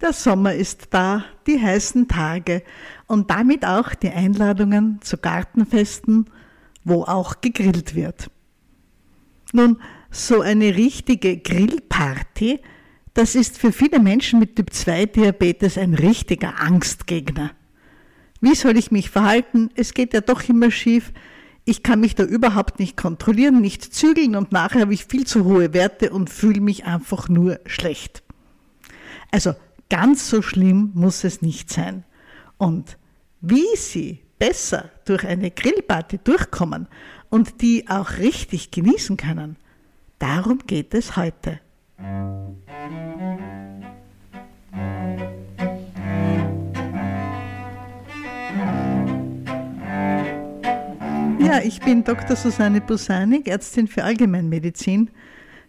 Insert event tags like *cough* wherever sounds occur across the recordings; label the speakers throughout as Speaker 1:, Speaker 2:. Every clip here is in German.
Speaker 1: Der Sommer ist da, die heißen Tage und damit auch die Einladungen zu Gartenfesten, wo auch gegrillt wird. Nun, so eine richtige Grillparty, das ist für viele Menschen mit Typ 2 Diabetes ein richtiger Angstgegner. Wie soll ich mich verhalten? Es geht ja doch immer schief. Ich kann mich da überhaupt nicht kontrollieren, nicht zügeln und nachher habe ich viel zu hohe Werte und fühle mich einfach nur schlecht. Also Ganz so schlimm muss es nicht sein. Und wie Sie besser durch eine Grillparty durchkommen und die auch richtig genießen können, darum geht es heute. Ja, ich bin Dr. Susanne Busanik, Ärztin für Allgemeinmedizin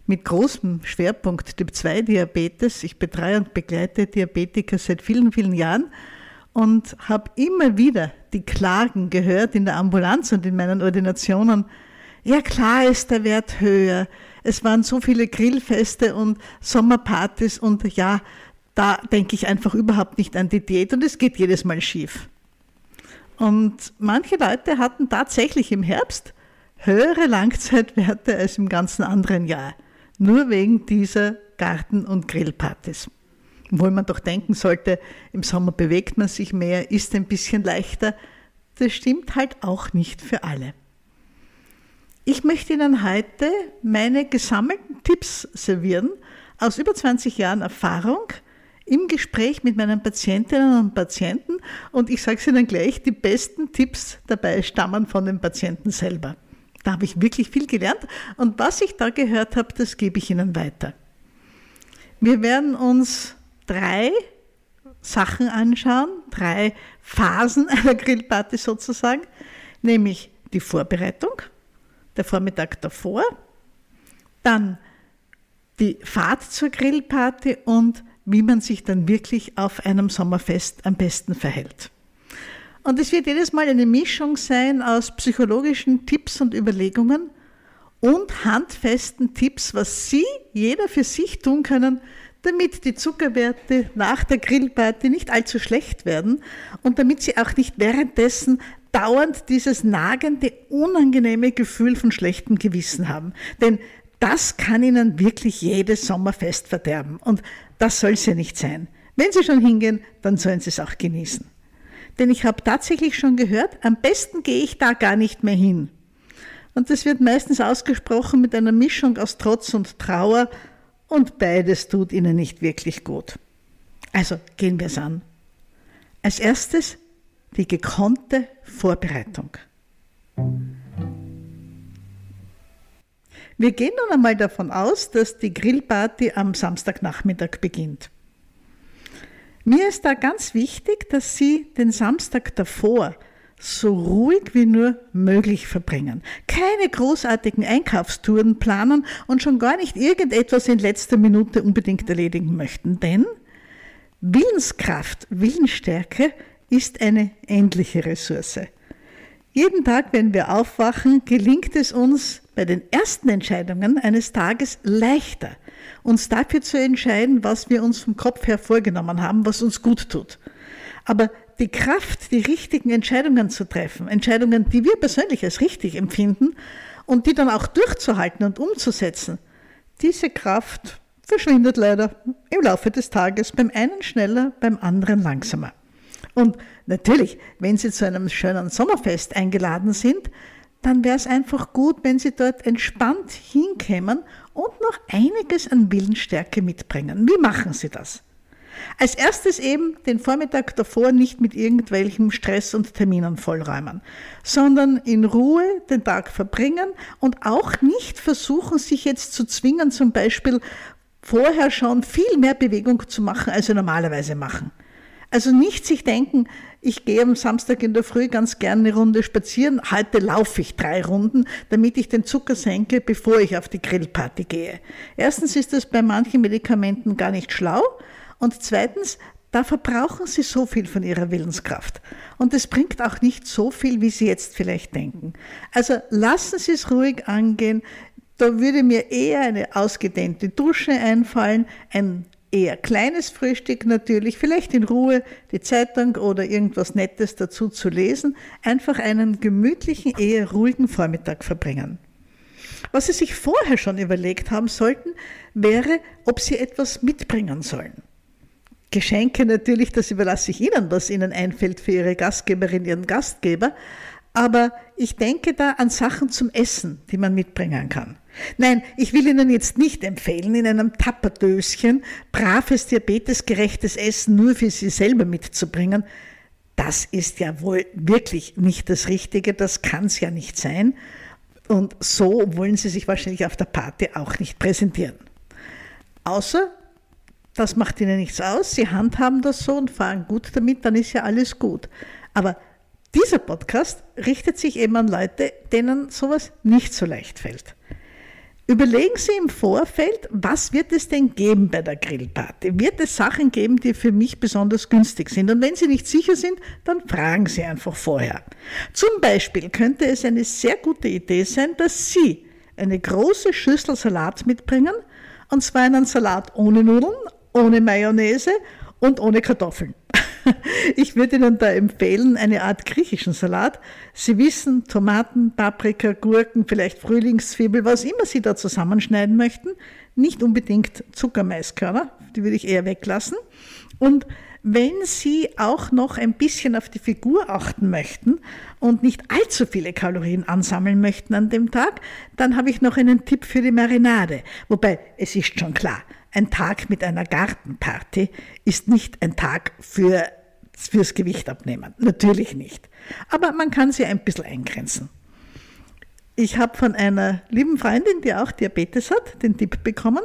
Speaker 1: mit großem Schwerpunkt Typ 2 Diabetes. Ich betreue und begleite Diabetiker seit vielen, vielen Jahren und habe immer wieder die Klagen gehört in der Ambulanz und in meinen Ordinationen. Ja, klar ist der Wert höher. Es waren so viele Grillfeste und Sommerpartys und ja, da denke ich einfach überhaupt nicht an die Diät und es geht jedes Mal schief. Und manche Leute hatten tatsächlich im Herbst höhere Langzeitwerte als im ganzen anderen Jahr nur wegen dieser Garten- und Grillpartys. Obwohl man doch denken sollte, im Sommer bewegt man sich mehr, ist ein bisschen leichter. Das stimmt halt auch nicht für alle. Ich möchte Ihnen heute meine gesammelten Tipps servieren aus über 20 Jahren Erfahrung im Gespräch mit meinen Patientinnen und Patienten und ich sage es Ihnen gleich, die besten Tipps dabei stammen von den Patienten selber. Da habe ich wirklich viel gelernt und was ich da gehört habe, das gebe ich Ihnen weiter. Wir werden uns drei Sachen anschauen, drei Phasen *laughs* einer Grillparty sozusagen, nämlich die Vorbereitung, der Vormittag davor, dann die Fahrt zur Grillparty und wie man sich dann wirklich auf einem Sommerfest am besten verhält. Und es wird jedes Mal eine Mischung sein aus psychologischen Tipps und Überlegungen und handfesten Tipps, was Sie, jeder für sich tun können, damit die Zuckerwerte nach der Grillparty nicht allzu schlecht werden und damit Sie auch nicht währenddessen dauernd dieses nagende, unangenehme Gefühl von schlechtem Gewissen haben. Denn das kann Ihnen wirklich jedes Sommerfest verderben und das soll es ja nicht sein. Wenn Sie schon hingehen, dann sollen Sie es auch genießen. Denn ich habe tatsächlich schon gehört, am besten gehe ich da gar nicht mehr hin. Und das wird meistens ausgesprochen mit einer Mischung aus Trotz und Trauer und beides tut ihnen nicht wirklich gut. Also gehen wir es an. Als erstes die gekonnte Vorbereitung. Wir gehen nun einmal davon aus, dass die Grillparty am Samstagnachmittag beginnt. Mir ist da ganz wichtig, dass Sie den Samstag davor so ruhig wie nur möglich verbringen. Keine großartigen Einkaufstouren planen und schon gar nicht irgendetwas in letzter Minute unbedingt erledigen möchten. Denn Willenskraft, Willensstärke ist eine endliche Ressource. Jeden Tag, wenn wir aufwachen, gelingt es uns bei den ersten Entscheidungen eines Tages leichter, uns dafür zu entscheiden, was wir uns vom Kopf her vorgenommen haben, was uns gut tut. Aber die Kraft, die richtigen Entscheidungen zu treffen, Entscheidungen, die wir persönlich als richtig empfinden und die dann auch durchzuhalten und umzusetzen, diese Kraft verschwindet leider im Laufe des Tages, beim einen schneller, beim anderen langsamer. Und natürlich, wenn Sie zu einem schönen Sommerfest eingeladen sind, dann wäre es einfach gut, wenn Sie dort entspannt hinkämen und noch einiges an Willensstärke mitbringen. Wie machen Sie das? Als erstes eben den Vormittag davor nicht mit irgendwelchem Stress und Terminen vollräumen, sondern in Ruhe den Tag verbringen und auch nicht versuchen, sich jetzt zu zwingen, zum Beispiel vorher schon viel mehr Bewegung zu machen, als Sie normalerweise machen. Also nicht sich denken, ich gehe am Samstag in der Früh ganz gerne eine Runde spazieren, heute laufe ich drei Runden, damit ich den Zucker senke, bevor ich auf die Grillparty gehe. Erstens ist das bei manchen Medikamenten gar nicht schlau und zweitens, da verbrauchen sie so viel von ihrer Willenskraft. Und es bringt auch nicht so viel, wie sie jetzt vielleicht denken. Also lassen Sie es ruhig angehen. Da würde mir eher eine ausgedehnte Dusche einfallen, ein eher kleines Frühstück natürlich, vielleicht in Ruhe die Zeitung oder irgendwas Nettes dazu zu lesen, einfach einen gemütlichen, eher ruhigen Vormittag verbringen. Was Sie sich vorher schon überlegt haben sollten, wäre, ob Sie etwas mitbringen sollen. Geschenke natürlich, das überlasse ich Ihnen, was Ihnen einfällt für Ihre Gastgeberin, Ihren Gastgeber. Aber ich denke da an Sachen zum Essen, die man mitbringen kann. Nein, ich will Ihnen jetzt nicht empfehlen, in einem Tapperdöschen braves, diabetesgerechtes Essen nur für Sie selber mitzubringen. Das ist ja wohl wirklich nicht das Richtige, das kann es ja nicht sein. Und so wollen Sie sich wahrscheinlich auf der Party auch nicht präsentieren. Außer, das macht Ihnen nichts aus, Sie handhaben das so und fahren gut damit, dann ist ja alles gut. Aber dieser Podcast richtet sich eben an Leute, denen sowas nicht so leicht fällt. Überlegen Sie im Vorfeld, was wird es denn geben bei der Grillparty? Wird es Sachen geben, die für mich besonders günstig sind? Und wenn Sie nicht sicher sind, dann fragen Sie einfach vorher. Zum Beispiel könnte es eine sehr gute Idee sein, dass Sie eine große Schüssel Salat mitbringen, und zwar einen Salat ohne Nudeln, ohne Mayonnaise und ohne Kartoffeln. Ich würde Ihnen da empfehlen, eine Art griechischen Salat. Sie wissen, Tomaten, Paprika, Gurken, vielleicht Frühlingszwiebel, was immer Sie da zusammenschneiden möchten. Nicht unbedingt Zuckermaiskörner, die würde ich eher weglassen. Und wenn Sie auch noch ein bisschen auf die Figur achten möchten und nicht allzu viele Kalorien ansammeln möchten an dem Tag, dann habe ich noch einen Tipp für die Marinade. Wobei, es ist schon klar, ein Tag mit einer Gartenparty ist nicht ein Tag für, fürs Gewicht abnehmen. Natürlich nicht. Aber man kann sie ein bisschen eingrenzen. Ich habe von einer lieben Freundin, die auch Diabetes hat, den Tipp bekommen.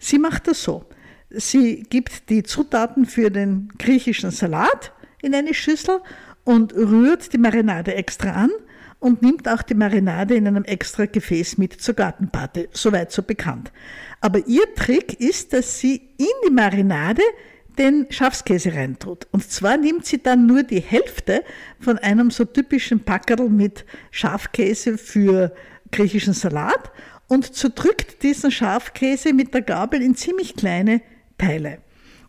Speaker 1: Sie macht das so. Sie gibt die Zutaten für den griechischen Salat in eine Schüssel und rührt die Marinade extra an und nimmt auch die Marinade in einem extra Gefäß mit zur Gartenparty. Soweit so bekannt. Aber ihr Trick ist, dass sie in die Marinade den Schafskäse reintut. Und zwar nimmt sie dann nur die Hälfte von einem so typischen Packerl mit Schafkäse für griechischen Salat und zerdrückt diesen Schafkäse mit der Gabel in ziemlich kleine Teile.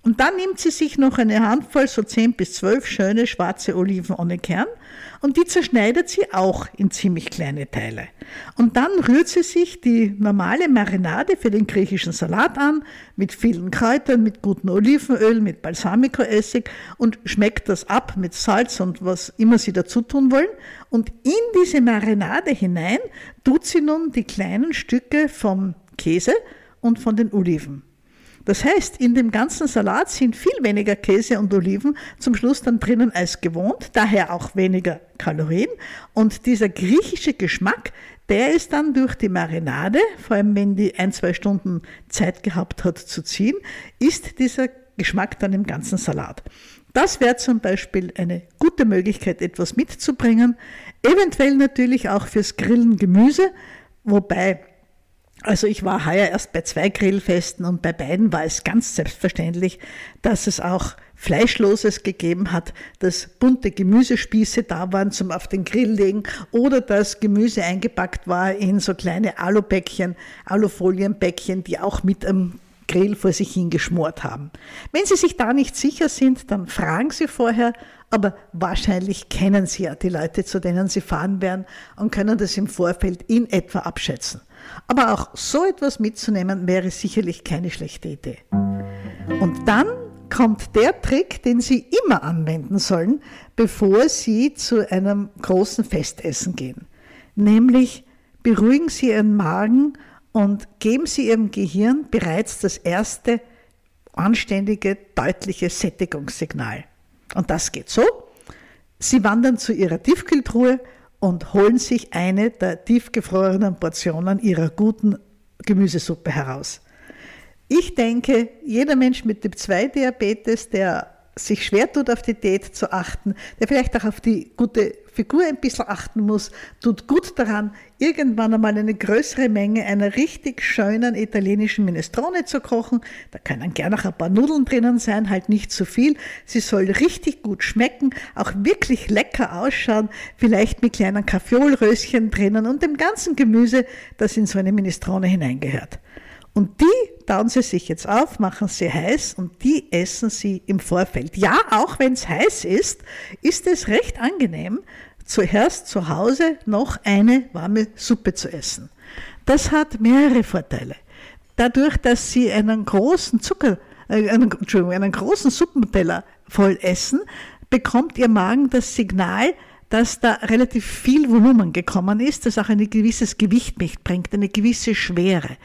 Speaker 1: Und dann nimmt sie sich noch eine Handvoll, so 10 bis 12 schöne schwarze Oliven ohne Kern und die zerschneidet sie auch in ziemlich kleine Teile. Und dann rührt sie sich die normale Marinade für den griechischen Salat an, mit vielen Kräutern, mit gutem Olivenöl, mit Balsamicoessig und schmeckt das ab mit Salz und was immer sie dazu tun wollen. Und in diese Marinade hinein tut sie nun die kleinen Stücke vom Käse und von den Oliven. Das heißt, in dem ganzen Salat sind viel weniger Käse und Oliven zum Schluss dann drinnen als gewohnt, daher auch weniger Kalorien. Und dieser griechische Geschmack, der ist dann durch die Marinade, vor allem wenn die ein, zwei Stunden Zeit gehabt hat zu ziehen, ist dieser Geschmack dann im ganzen Salat. Das wäre zum Beispiel eine gute Möglichkeit, etwas mitzubringen. Eventuell natürlich auch fürs Grillen Gemüse, wobei also ich war heuer erst bei zwei Grillfesten und bei beiden war es ganz selbstverständlich, dass es auch Fleischloses gegeben hat, dass bunte Gemüsespieße da waren zum auf den Grill legen oder dass Gemüse eingepackt war in so kleine Alupäckchen, Alufolienpäckchen, die auch mit am Grill vor sich hingeschmort haben. Wenn Sie sich da nicht sicher sind, dann fragen Sie vorher, aber wahrscheinlich kennen Sie ja die Leute, zu denen Sie fahren werden und können das im Vorfeld in etwa abschätzen. Aber auch so etwas mitzunehmen wäre sicherlich keine schlechte Idee. Und dann kommt der Trick, den Sie immer anwenden sollen, bevor Sie zu einem großen Festessen gehen. Nämlich beruhigen Sie Ihren Magen und geben Sie Ihrem Gehirn bereits das erste anständige, deutliche Sättigungssignal. Und das geht so. Sie wandern zu Ihrer Tiefkühltruhe und holen sich eine der tiefgefrorenen Portionen ihrer guten Gemüsesuppe heraus. Ich denke, jeder Mensch mit Typ 2 Diabetes, der sich schwer tut, auf die Diät zu achten, der vielleicht auch auf die gute Figur ein bisschen achten muss, tut gut daran, irgendwann einmal eine größere Menge einer richtig schönen italienischen Minestrone zu kochen. Da können gerne auch ein paar Nudeln drinnen sein, halt nicht zu viel. Sie soll richtig gut schmecken, auch wirklich lecker ausschauen, vielleicht mit kleinen Kaffeeolröschen drinnen und dem ganzen Gemüse, das in so eine Minestrone hineingehört. Und die tauen sie sich jetzt auf, machen sie heiß und die essen sie im Vorfeld. Ja, auch wenn es heiß ist, ist es recht angenehm, zuerst zu Hause noch eine warme Suppe zu essen. Das hat mehrere Vorteile. Dadurch, dass sie einen großen Zucker, äh, einen, Entschuldigung, einen großen Suppenteller voll essen, bekommt ihr Magen das Signal, dass da relativ viel Volumen gekommen ist, das auch ein gewisses Gewicht mitbringt, eine gewisse Schwere.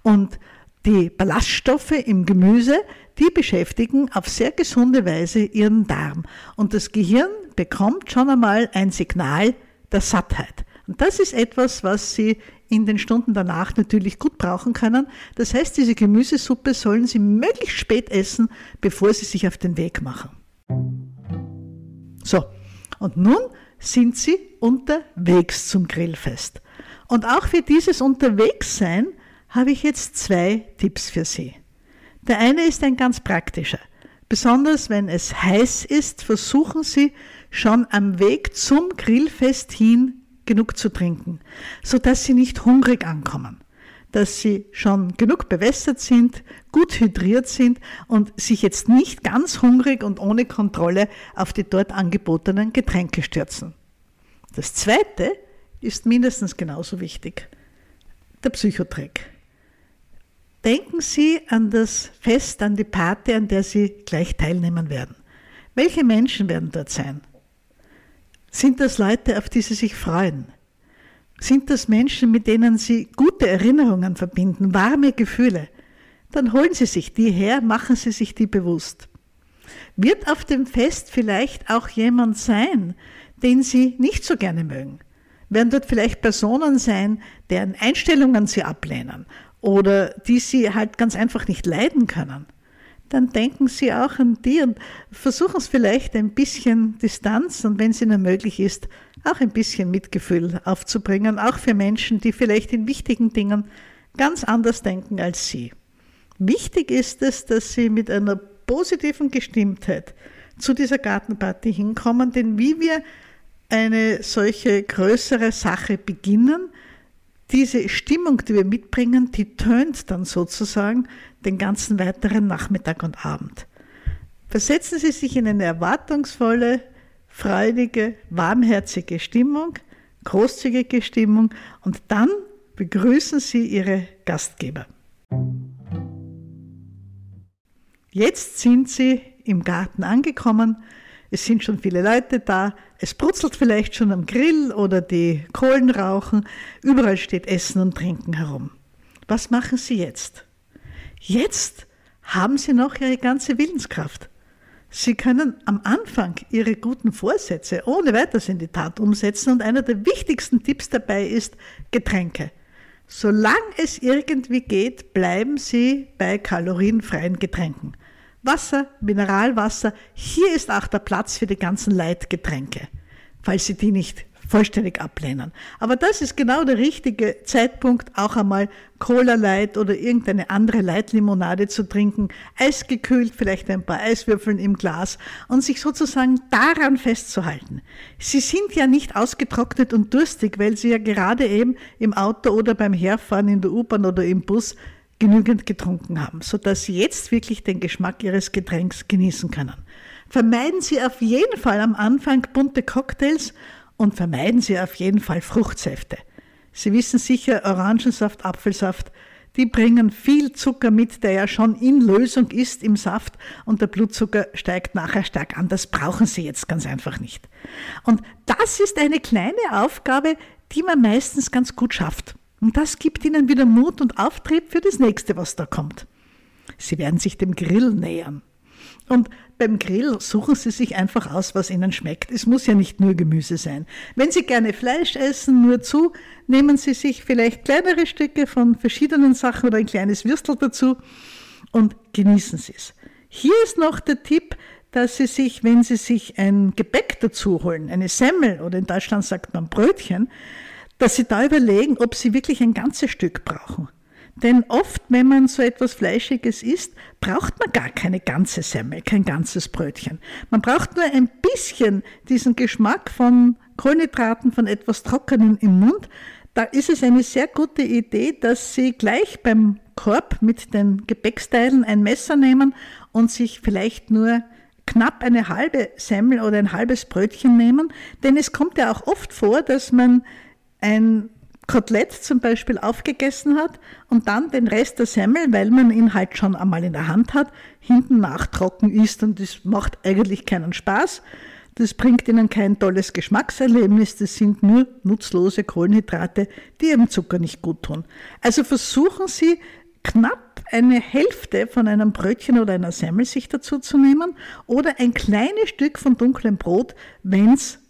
Speaker 1: Und die Ballaststoffe im Gemüse, die beschäftigen auf sehr gesunde Weise ihren Darm. Und das Gehirn bekommt schon einmal ein Signal der Sattheit. Und das ist etwas, was Sie in den Stunden danach natürlich gut brauchen können. Das heißt, diese Gemüsesuppe sollen Sie möglichst spät essen, bevor Sie sich auf den Weg machen. So, und nun sind Sie unterwegs zum Grillfest. Und auch für dieses Unterwegssein habe ich jetzt zwei Tipps für Sie. Der eine ist ein ganz praktischer. Besonders wenn es heiß ist, versuchen Sie schon am Weg zum Grillfest hin genug zu trinken, sodass Sie nicht hungrig ankommen, dass Sie schon genug bewässert sind, gut hydriert sind und sich jetzt nicht ganz hungrig und ohne Kontrolle auf die dort angebotenen Getränke stürzen. Das zweite ist mindestens genauso wichtig. Der Psychotrick. Denken Sie an das Fest, an die Party, an der Sie gleich teilnehmen werden. Welche Menschen werden dort sein? Sind das Leute, auf die Sie sich freuen? Sind das Menschen, mit denen Sie gute Erinnerungen verbinden, warme Gefühle? Dann holen Sie sich die her, machen Sie sich die bewusst. Wird auf dem Fest vielleicht auch jemand sein, den Sie nicht so gerne mögen? Werden dort vielleicht Personen sein, deren Einstellungen Sie ablehnen oder die sie halt ganz einfach nicht leiden können, dann denken sie auch an die und versuchen es vielleicht ein bisschen Distanz und wenn es ihnen möglich ist, auch ein bisschen Mitgefühl aufzubringen, auch für Menschen, die vielleicht in wichtigen Dingen ganz anders denken als sie. Wichtig ist es, dass sie mit einer positiven Gestimmtheit zu dieser Gartenparty hinkommen, denn wie wir eine solche größere Sache beginnen, diese Stimmung, die wir mitbringen, die tönt dann sozusagen den ganzen weiteren Nachmittag und Abend. Versetzen Sie sich in eine erwartungsvolle, freudige, warmherzige Stimmung, großzügige Stimmung und dann begrüßen Sie Ihre Gastgeber. Jetzt sind Sie im Garten angekommen es sind schon viele Leute da, es brutzelt vielleicht schon am Grill oder die Kohlen rauchen, überall steht Essen und Trinken herum. Was machen Sie jetzt? Jetzt haben Sie noch Ihre ganze Willenskraft. Sie können am Anfang Ihre guten Vorsätze ohne weiteres in die Tat umsetzen und einer der wichtigsten Tipps dabei ist Getränke. Solange es irgendwie geht, bleiben Sie bei kalorienfreien Getränken. Wasser, Mineralwasser. Hier ist auch der Platz für die ganzen Leitgetränke, falls Sie die nicht vollständig ablehnen. Aber das ist genau der richtige Zeitpunkt, auch einmal Cola Light oder irgendeine andere Leitlimonade zu trinken, eisgekühlt, vielleicht ein paar Eiswürfeln im Glas und sich sozusagen daran festzuhalten. Sie sind ja nicht ausgetrocknet und durstig, weil Sie ja gerade eben im Auto oder beim Herfahren in der U-Bahn oder im Bus genügend getrunken haben, sodass Sie jetzt wirklich den Geschmack Ihres Getränks genießen können. Vermeiden Sie auf jeden Fall am Anfang bunte Cocktails und vermeiden Sie auf jeden Fall Fruchtsäfte. Sie wissen sicher, Orangensaft, Apfelsaft, die bringen viel Zucker mit, der ja schon in Lösung ist im Saft und der Blutzucker steigt nachher stark an. Das brauchen Sie jetzt ganz einfach nicht. Und das ist eine kleine Aufgabe, die man meistens ganz gut schafft. Und das gibt ihnen wieder Mut und Auftrieb für das nächste, was da kommt. Sie werden sich dem Grill nähern. Und beim Grill suchen Sie sich einfach aus, was Ihnen schmeckt. Es muss ja nicht nur Gemüse sein. Wenn Sie gerne Fleisch essen, nur zu, nehmen Sie sich vielleicht kleinere Stücke von verschiedenen Sachen oder ein kleines Würstel dazu und genießen Sie es. Hier ist noch der Tipp, dass Sie sich, wenn Sie sich ein Gebäck dazu holen, eine Semmel oder in Deutschland sagt man Brötchen, dass Sie da überlegen, ob Sie wirklich ein ganzes Stück brauchen. Denn oft, wenn man so etwas Fleischiges isst, braucht man gar keine ganze Semmel, kein ganzes Brötchen. Man braucht nur ein bisschen diesen Geschmack von Kohlenhydraten, von etwas Trockenen im Mund. Da ist es eine sehr gute Idee, dass Sie gleich beim Korb mit den Gepäcksteilen ein Messer nehmen und sich vielleicht nur knapp eine halbe Semmel oder ein halbes Brötchen nehmen, denn es kommt ja auch oft vor, dass man ein Kotelett zum Beispiel aufgegessen hat und dann den Rest der Semmel, weil man ihn halt schon einmal in der Hand hat, hinten nachtrocken isst und das macht eigentlich keinen Spaß. Das bringt ihnen kein tolles Geschmackserlebnis, das sind nur nutzlose Kohlenhydrate, die ihrem Zucker nicht gut tun. Also versuchen Sie knapp eine Hälfte von einem Brötchen oder einer Semmel sich dazu zu nehmen oder ein kleines Stück von dunklem Brot, wenn's es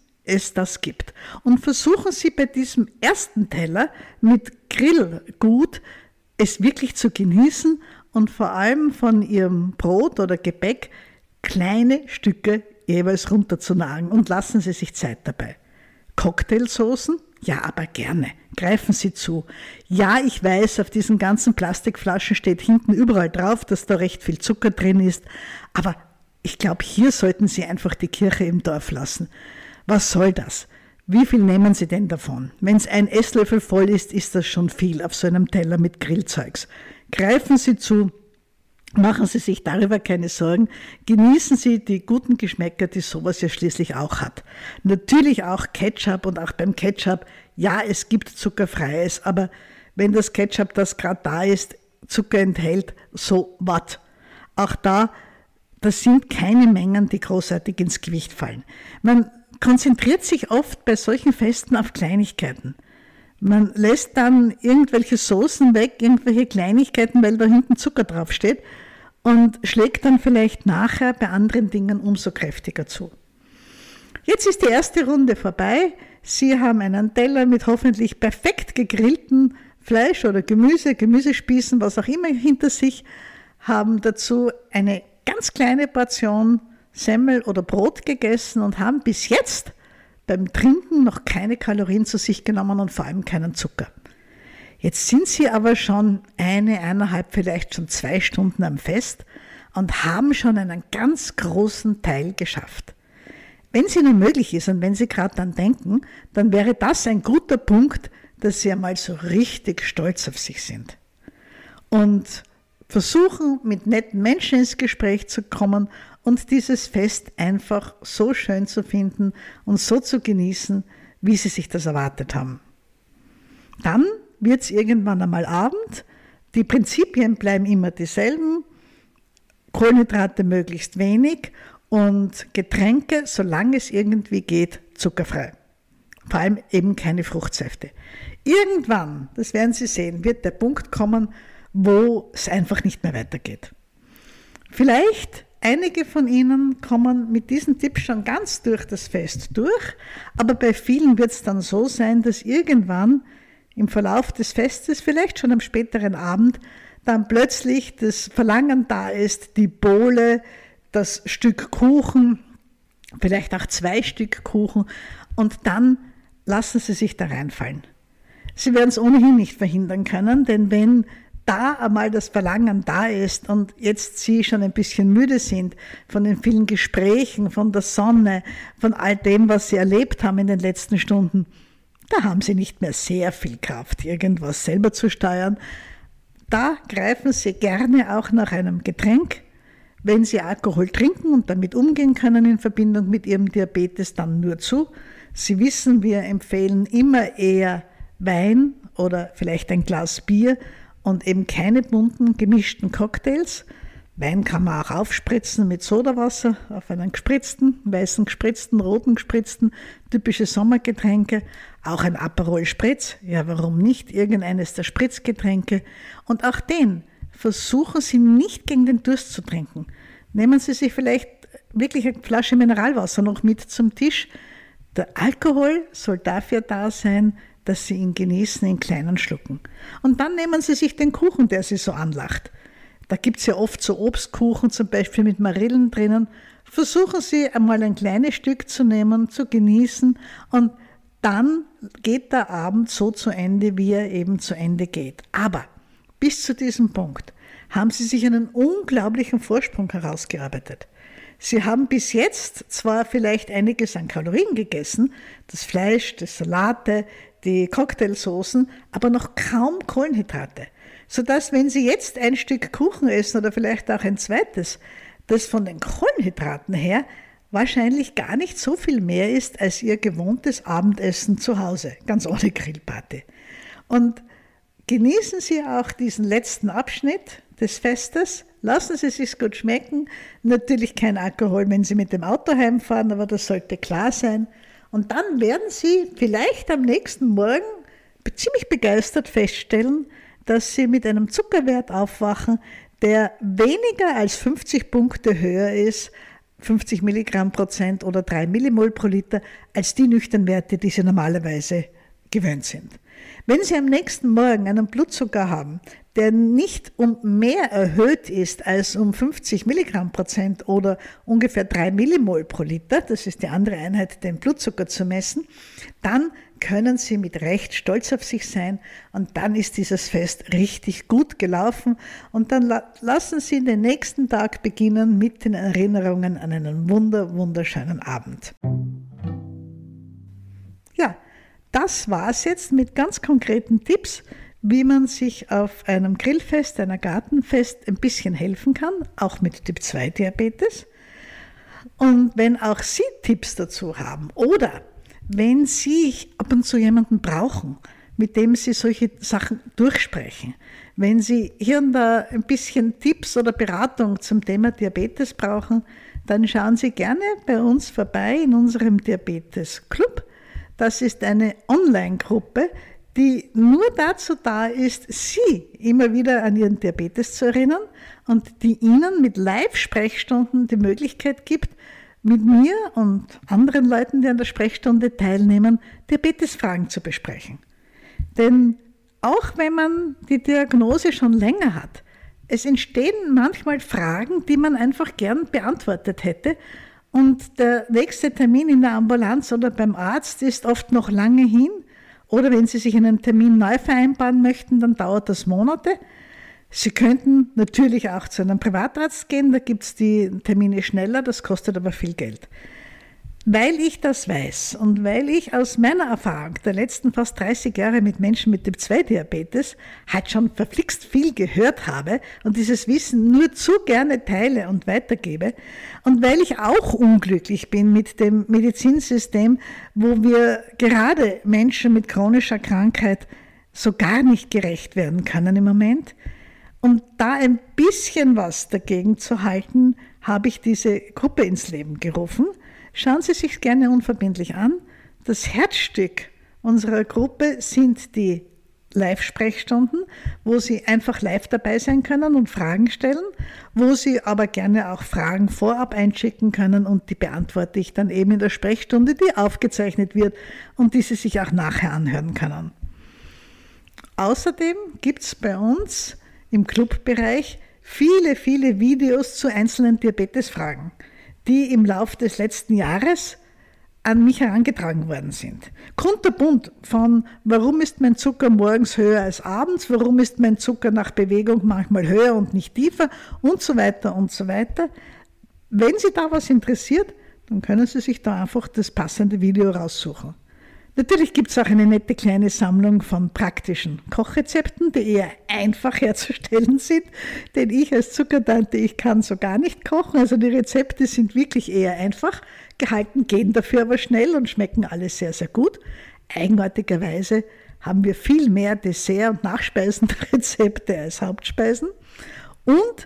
Speaker 1: das gibt. Und versuchen Sie bei diesem ersten Teller mit Grillgut es wirklich zu genießen und vor allem von Ihrem Brot oder Gebäck kleine Stücke jeweils runterzunagen und lassen Sie sich Zeit dabei. Cocktailsoßen? Ja, aber gerne. Greifen Sie zu. Ja, ich weiß, auf diesen ganzen Plastikflaschen steht hinten überall drauf, dass da recht viel Zucker drin ist, aber ich glaube, hier sollten Sie einfach die Kirche im Dorf lassen. Was soll das? Wie viel nehmen Sie denn davon? Wenn es ein Esslöffel voll ist, ist das schon viel auf so einem Teller mit Grillzeugs. Greifen Sie zu, machen Sie sich darüber keine Sorgen, genießen Sie die guten Geschmäcker, die sowas ja schließlich auch hat. Natürlich auch Ketchup und auch beim Ketchup, ja, es gibt zuckerfreies, aber wenn das Ketchup, das gerade da ist, Zucker enthält, so what? Auch da, das sind keine Mengen, die großartig ins Gewicht fallen. Man konzentriert sich oft bei solchen Festen auf Kleinigkeiten. Man lässt dann irgendwelche Soßen weg, irgendwelche Kleinigkeiten, weil da hinten Zucker draufsteht und schlägt dann vielleicht nachher bei anderen Dingen umso kräftiger zu. Jetzt ist die erste Runde vorbei. Sie haben einen Teller mit hoffentlich perfekt gegrillten Fleisch oder Gemüse, Gemüsespießen, was auch immer hinter sich, haben dazu eine ganz kleine Portion Semmel oder Brot gegessen und haben bis jetzt beim Trinken noch keine Kalorien zu sich genommen und vor allem keinen Zucker. Jetzt sind sie aber schon eine, eineinhalb, vielleicht schon zwei Stunden am Fest und haben schon einen ganz großen Teil geschafft. Wenn es ihnen möglich ist und wenn sie gerade dann denken, dann wäre das ein guter Punkt, dass sie einmal so richtig stolz auf sich sind. Und versuchen, mit netten Menschen ins Gespräch zu kommen und dieses Fest einfach so schön zu finden und so zu genießen, wie sie sich das erwartet haben. Dann wird es irgendwann einmal Abend. Die Prinzipien bleiben immer dieselben. Kohlenhydrate möglichst wenig und Getränke, solange es irgendwie geht, zuckerfrei. Vor allem eben keine Fruchtsäfte. Irgendwann, das werden Sie sehen, wird der Punkt kommen, wo es einfach nicht mehr weitergeht. Vielleicht Einige von Ihnen kommen mit diesen Tipps schon ganz durch das Fest durch, aber bei vielen wird es dann so sein, dass irgendwann im Verlauf des Festes, vielleicht schon am späteren Abend, dann plötzlich das Verlangen da ist, die Bohle, das Stück Kuchen, vielleicht auch zwei Stück Kuchen und dann lassen Sie sich da reinfallen. Sie werden es ohnehin nicht verhindern können, denn wenn da einmal das Verlangen da ist und jetzt Sie schon ein bisschen müde sind von den vielen Gesprächen, von der Sonne, von all dem, was Sie erlebt haben in den letzten Stunden, da haben Sie nicht mehr sehr viel Kraft, irgendwas selber zu steuern. Da greifen Sie gerne auch nach einem Getränk. Wenn Sie Alkohol trinken und damit umgehen können in Verbindung mit Ihrem Diabetes, dann nur zu. Sie wissen, wir empfehlen immer eher Wein oder vielleicht ein Glas Bier und eben keine bunten gemischten Cocktails. Wein kann man auch aufspritzen mit Sodawasser auf einen gespritzten, weißen gespritzten, roten gespritzten, typische Sommergetränke, auch ein Aperol Spritz, ja warum nicht, irgendeines der Spritzgetränke und auch den versuchen Sie nicht gegen den Durst zu trinken. Nehmen Sie sich vielleicht wirklich eine Flasche Mineralwasser noch mit zum Tisch. Der Alkohol soll dafür da sein, dass Sie ihn genießen in kleinen Schlucken. Und dann nehmen Sie sich den Kuchen, der Sie so anlacht. Da gibt es ja oft so Obstkuchen, zum Beispiel mit Marillen drinnen. Versuchen Sie einmal ein kleines Stück zu nehmen, zu genießen und dann geht der Abend so zu Ende, wie er eben zu Ende geht. Aber bis zu diesem Punkt haben Sie sich einen unglaublichen Vorsprung herausgearbeitet. Sie haben bis jetzt zwar vielleicht einiges an Kalorien gegessen, das Fleisch, die Salate, die Cocktailsoßen, aber noch kaum Kohlenhydrate. sodass wenn Sie jetzt ein Stück Kuchen essen oder vielleicht auch ein zweites, das von den Kohlenhydraten her wahrscheinlich gar nicht so viel mehr ist als Ihr gewohntes Abendessen zu Hause, ganz ohne Grillparty. Und genießen Sie auch diesen letzten Abschnitt des Festes, lassen Sie es sich gut schmecken. Natürlich kein Alkohol, wenn Sie mit dem Auto heimfahren, aber das sollte klar sein. Und dann werden Sie vielleicht am nächsten Morgen ziemlich begeistert feststellen, dass Sie mit einem Zuckerwert aufwachen, der weniger als 50 Punkte höher ist, 50 Milligramm Prozent oder 3 Millimol pro Liter, als die Nüchternwerte, die Sie normalerweise gewöhnt sind. Wenn Sie am nächsten Morgen einen Blutzucker haben, der nicht um mehr erhöht ist als um 50 Milligramm Prozent oder ungefähr 3 Millimol pro Liter, das ist die andere Einheit, den Blutzucker zu messen, dann können Sie mit Recht stolz auf sich sein und dann ist dieses Fest richtig gut gelaufen und dann la lassen Sie den nächsten Tag beginnen mit den Erinnerungen an einen wunder, wunderschönen Abend. Ja, das war's jetzt mit ganz konkreten Tipps, wie man sich auf einem Grillfest, einer Gartenfest ein bisschen helfen kann, auch mit Typ 2 Diabetes. Und wenn auch Sie Tipps dazu haben oder wenn Sie ab und zu jemanden brauchen, mit dem Sie solche Sachen durchsprechen, wenn Sie hier und da ein bisschen Tipps oder Beratung zum Thema Diabetes brauchen, dann schauen Sie gerne bei uns vorbei in unserem Diabetes Club. Das ist eine Online-Gruppe, die nur dazu da ist, Sie immer wieder an Ihren Diabetes zu erinnern und die Ihnen mit Live-Sprechstunden die Möglichkeit gibt, mit mir und anderen Leuten, die an der Sprechstunde teilnehmen, Diabetesfragen zu besprechen. Denn auch wenn man die Diagnose schon länger hat, es entstehen manchmal Fragen, die man einfach gern beantwortet hätte. Und der nächste Termin in der Ambulanz oder beim Arzt ist oft noch lange hin. Oder wenn Sie sich einen Termin neu vereinbaren möchten, dann dauert das Monate. Sie könnten natürlich auch zu einem Privatarzt gehen, da gibt es die Termine schneller, das kostet aber viel Geld. Weil ich das weiß und weil ich aus meiner Erfahrung der letzten fast 30 Jahre mit Menschen mit Typ-2-Diabetes halt schon verflixt viel gehört habe und dieses Wissen nur zu gerne teile und weitergebe und weil ich auch unglücklich bin mit dem Medizinsystem, wo wir gerade Menschen mit chronischer Krankheit so gar nicht gerecht werden können im Moment, um da ein bisschen was dagegen zu halten, habe ich diese Gruppe ins Leben gerufen. Schauen Sie sich gerne unverbindlich an. Das Herzstück unserer Gruppe sind die Live-Sprechstunden, wo Sie einfach live dabei sein können und Fragen stellen, wo Sie aber gerne auch Fragen vorab einschicken können und die beantworte ich dann eben in der Sprechstunde, die aufgezeichnet wird und die Sie sich auch nachher anhören können. Außerdem gibt es bei uns im Clubbereich viele, viele Videos zu einzelnen Diabetesfragen, die im Laufe des letzten Jahres an mich herangetragen worden sind. Kunterbunt von, warum ist mein Zucker morgens höher als abends, warum ist mein Zucker nach Bewegung manchmal höher und nicht tiefer und so weiter und so weiter. Wenn Sie da was interessiert, dann können Sie sich da einfach das passende Video raussuchen. Natürlich gibt es auch eine nette kleine Sammlung von praktischen Kochrezepten, die eher einfach herzustellen sind, denn ich als Zuckertante, ich kann so gar nicht kochen. Also die Rezepte sind wirklich eher einfach gehalten, gehen dafür aber schnell und schmecken alle sehr, sehr gut. Eigenartigerweise haben wir viel mehr Dessert- und Nachspeisenrezepte als Hauptspeisen. Und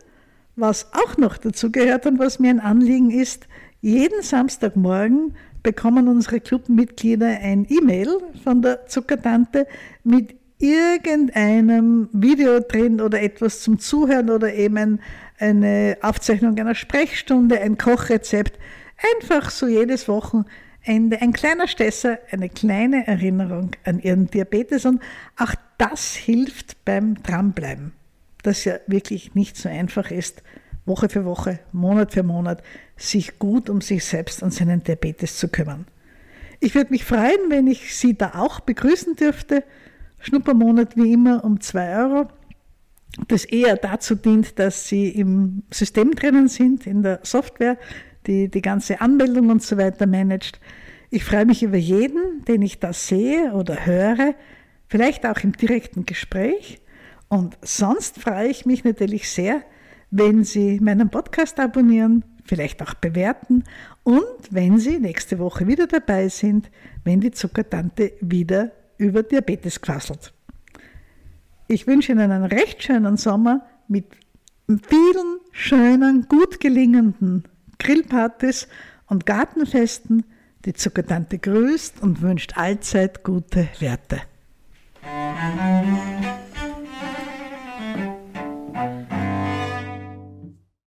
Speaker 1: was auch noch dazu gehört und was mir ein Anliegen ist, jeden Samstagmorgen bekommen unsere Clubmitglieder ein E-Mail von der Zuckertante mit irgendeinem Video drin oder etwas zum Zuhören oder eben eine Aufzeichnung einer Sprechstunde, ein Kochrezept. Einfach so jedes Wochenende ein kleiner Stesser, eine kleine Erinnerung an ihren Diabetes und auch das hilft beim Dranbleiben, das ja wirklich nicht so einfach ist, Woche für Woche, Monat für Monat, sich gut um sich selbst und seinen Diabetes zu kümmern. Ich würde mich freuen, wenn ich Sie da auch begrüßen dürfte. Schnuppermonat wie immer um 2 Euro, das eher dazu dient, dass Sie im System drinnen sind, in der Software, die die ganze Anmeldung und so weiter managt. Ich freue mich über jeden, den ich da sehe oder höre, vielleicht auch im direkten Gespräch. Und sonst freue ich mich natürlich sehr, wenn Sie meinen Podcast abonnieren, vielleicht auch bewerten und wenn Sie nächste Woche wieder dabei sind, wenn die Zuckertante wieder über Diabetes quasselt. Ich wünsche Ihnen einen recht schönen Sommer mit vielen schönen, gut gelingenden Grillpartys und Gartenfesten. Die Zuckertante grüßt und wünscht allzeit gute Werte.